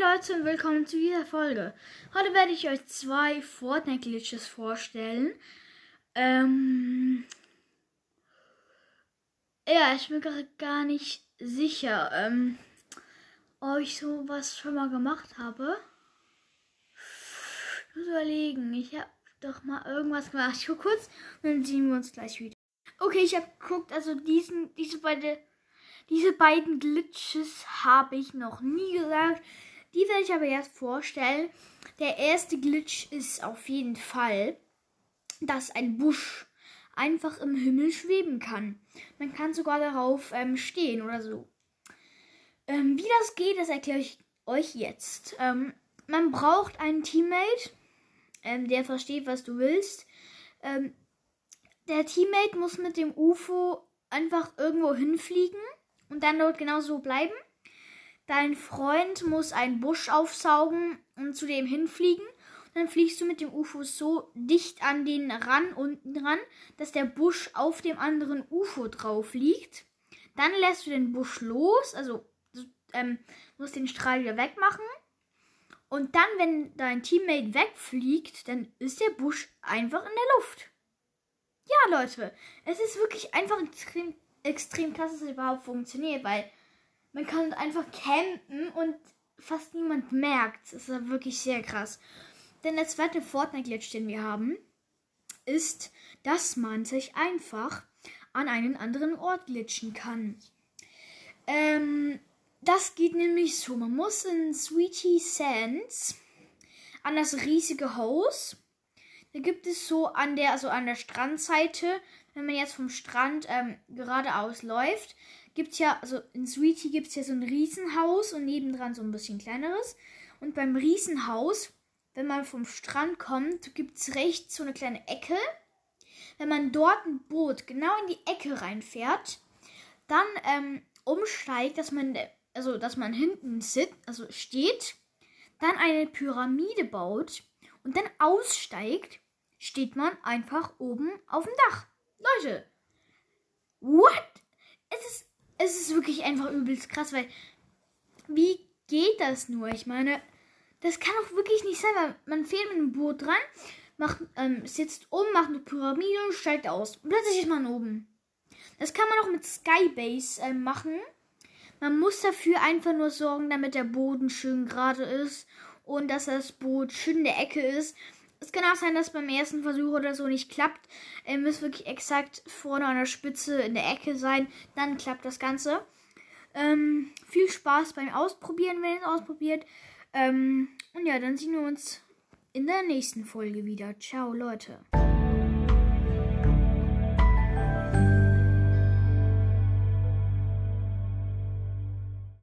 Leute und willkommen zu dieser Folge. Heute werde ich euch zwei Fortnite-Glitches vorstellen. Ähm ja, ich bin gerade gar nicht sicher, ähm, ob ich sowas schon mal gemacht habe. Ich muss überlegen, ich habe doch mal irgendwas gemacht. Ich gucke kurz und dann sehen wir uns gleich wieder. Okay, ich habe geguckt, also diesen, diese beide, diese beiden Glitches habe ich noch nie gesagt. Die werde ich aber erst vorstellen. Der erste Glitch ist auf jeden Fall, dass ein Busch einfach im Himmel schweben kann. Man kann sogar darauf ähm, stehen oder so. Ähm, wie das geht, das erkläre ich euch jetzt. Ähm, man braucht einen Teammate, ähm, der versteht, was du willst. Ähm, der Teammate muss mit dem UFO einfach irgendwo hinfliegen und dann dort genauso bleiben. Dein Freund muss einen Busch aufsaugen und zu dem hinfliegen. dann fliegst du mit dem UFO so dicht an den ran unten dran, dass der Busch auf dem anderen UFO drauf liegt. Dann lässt du den Busch los, also ähm, musst den Strahl wieder wegmachen. Und dann, wenn dein Teammate wegfliegt, dann ist der Busch einfach in der Luft. Ja, Leute, es ist wirklich einfach extrem, extrem krass, dass es überhaupt funktioniert, weil man kann einfach campen und fast niemand merkt. Das ist wirklich sehr krass. Denn der zweite Fortnite-Glitch, den wir haben, ist, dass man sich einfach an einen anderen Ort glitschen kann. Ähm, das geht nämlich so. Man muss in Sweetie Sands an das riesige Haus. Da gibt es so an der, also an der Strandseite, wenn man jetzt vom Strand ähm, geradeaus läuft, gibt es ja, also in Sweetie gibt es ja so ein Riesenhaus und nebendran so ein bisschen kleineres. Und beim Riesenhaus, wenn man vom Strand kommt, gibt es rechts so eine kleine Ecke. Wenn man dort ein Boot genau in die Ecke reinfährt, dann ähm, umsteigt, dass man, also dass man hinten sitzt, also steht, dann eine Pyramide baut und dann aussteigt, steht man einfach oben auf dem Dach. Leute, what? Es ist es ist wirklich einfach übelst krass, weil wie geht das nur? Ich meine, das kann doch wirklich nicht sein, weil man fährt mit einem Boot dran, macht, ähm, sitzt oben, macht eine Pyramide und steigt aus. Und plötzlich ist man oben. Das kann man auch mit Skybase äh, machen. Man muss dafür einfach nur sorgen, damit der Boden schön gerade ist und dass das Boot schön in der Ecke ist es kann auch sein, dass beim ersten Versuch oder so nicht klappt. Ihr müsst wirklich exakt vorne an der Spitze in der Ecke sein. Dann klappt das Ganze. Ähm, viel Spaß beim Ausprobieren, wenn ihr es ausprobiert. Ähm, und ja, dann sehen wir uns in der nächsten Folge wieder. Ciao, Leute.